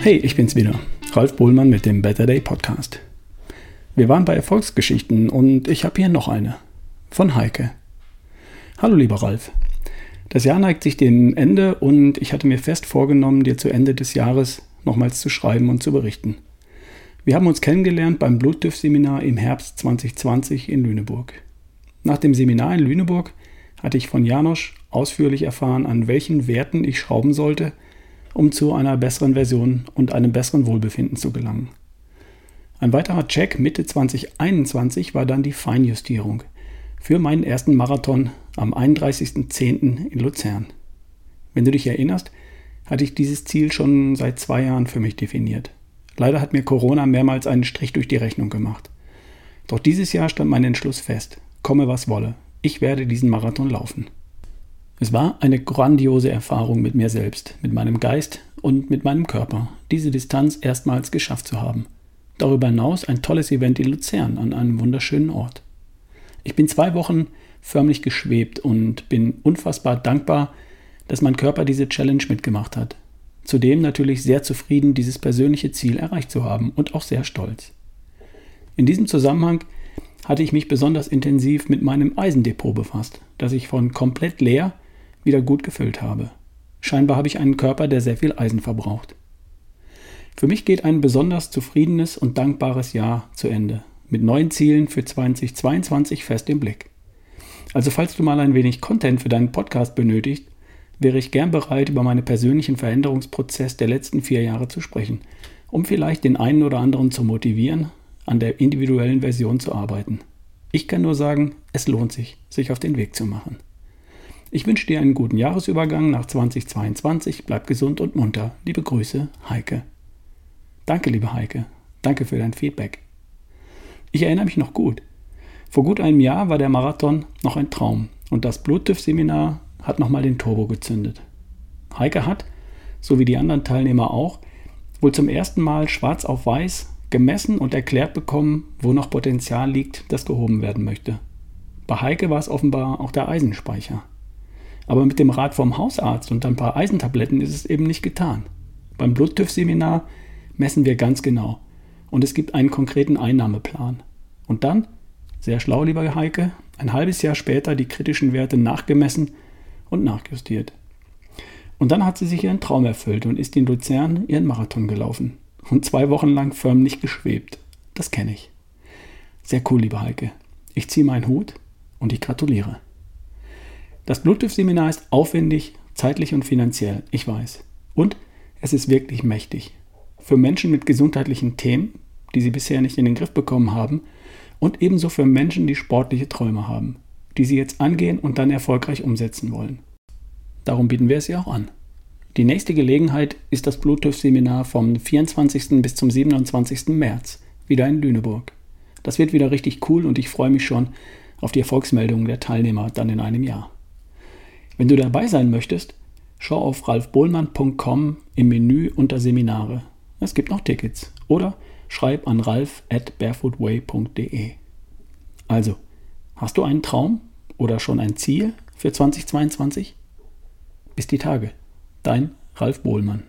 Hey, ich bin's wieder, Ralf Bohlmann mit dem Better Day Podcast. Wir waren bei Erfolgsgeschichten und ich habe hier noch eine. Von Heike. Hallo lieber Ralf. Das Jahr neigt sich dem Ende und ich hatte mir fest vorgenommen, dir zu Ende des Jahres nochmals zu schreiben und zu berichten. Wir haben uns kennengelernt beim Blutdüff-Seminar im Herbst 2020 in Lüneburg. Nach dem Seminar in Lüneburg hatte ich von Janosch ausführlich erfahren, an welchen Werten ich schrauben sollte, um zu einer besseren Version und einem besseren Wohlbefinden zu gelangen. Ein weiterer Check Mitte 2021 war dann die Feinjustierung für meinen ersten Marathon am 31.10. in Luzern. Wenn du dich erinnerst, hatte ich dieses Ziel schon seit zwei Jahren für mich definiert. Leider hat mir Corona mehrmals einen Strich durch die Rechnung gemacht. Doch dieses Jahr stand mein Entschluss fest. Komme was wolle. Ich werde diesen Marathon laufen. Es war eine grandiose Erfahrung mit mir selbst, mit meinem Geist und mit meinem Körper, diese Distanz erstmals geschafft zu haben. Darüber hinaus ein tolles Event in Luzern an einem wunderschönen Ort. Ich bin zwei Wochen förmlich geschwebt und bin unfassbar dankbar, dass mein Körper diese Challenge mitgemacht hat. Zudem natürlich sehr zufrieden, dieses persönliche Ziel erreicht zu haben und auch sehr stolz. In diesem Zusammenhang hatte ich mich besonders intensiv mit meinem Eisendepot befasst, das ich von komplett leer wieder gut gefüllt habe. Scheinbar habe ich einen Körper, der sehr viel Eisen verbraucht. Für mich geht ein besonders zufriedenes und dankbares Jahr zu Ende, mit neuen Zielen für 2022 fest im Blick. Also falls du mal ein wenig Content für deinen Podcast benötigst, wäre ich gern bereit, über meinen persönlichen Veränderungsprozess der letzten vier Jahre zu sprechen, um vielleicht den einen oder anderen zu motivieren, an der individuellen Version zu arbeiten. Ich kann nur sagen, es lohnt sich, sich auf den Weg zu machen. Ich wünsche dir einen guten Jahresübergang nach 2022. Bleib gesund und munter. Liebe Grüße, Heike. Danke, liebe Heike. Danke für dein Feedback. Ich erinnere mich noch gut. Vor gut einem Jahr war der Marathon noch ein Traum und das Bluttüff-Seminar hat nochmal den Turbo gezündet. Heike hat, so wie die anderen Teilnehmer auch, wohl zum ersten Mal schwarz auf weiß gemessen und erklärt bekommen, wo noch Potenzial liegt, das gehoben werden möchte. Bei Heike war es offenbar auch der Eisenspeicher. Aber mit dem Rat vom Hausarzt und ein paar Eisentabletten ist es eben nicht getan. Beim Bluttüff-Seminar messen wir ganz genau und es gibt einen konkreten Einnahmeplan. Und dann, sehr schlau, lieber Heike, ein halbes Jahr später die kritischen Werte nachgemessen und nachjustiert. Und dann hat sie sich ihren Traum erfüllt und ist in Luzern ihren Marathon gelaufen. Und zwei Wochen lang förmlich geschwebt. Das kenne ich. Sehr cool, liebe Heike. Ich ziehe meinen Hut und ich gratuliere. Das Bluetooth-Seminar ist aufwendig, zeitlich und finanziell, ich weiß. Und es ist wirklich mächtig. Für Menschen mit gesundheitlichen Themen, die sie bisher nicht in den Griff bekommen haben, und ebenso für Menschen, die sportliche Träume haben, die sie jetzt angehen und dann erfolgreich umsetzen wollen. Darum bieten wir es ihr auch an. Die nächste Gelegenheit ist das Bluetooth-Seminar vom 24. bis zum 27. März, wieder in Lüneburg. Das wird wieder richtig cool und ich freue mich schon auf die Erfolgsmeldungen der Teilnehmer dann in einem Jahr. Wenn du dabei sein möchtest, schau auf ralfbohlmann.com im Menü unter Seminare. Es gibt noch Tickets. Oder schreib an ralf at barefootway.de. Also, hast du einen Traum oder schon ein Ziel für 2022? Bis die Tage. Dein Ralf Bohlmann.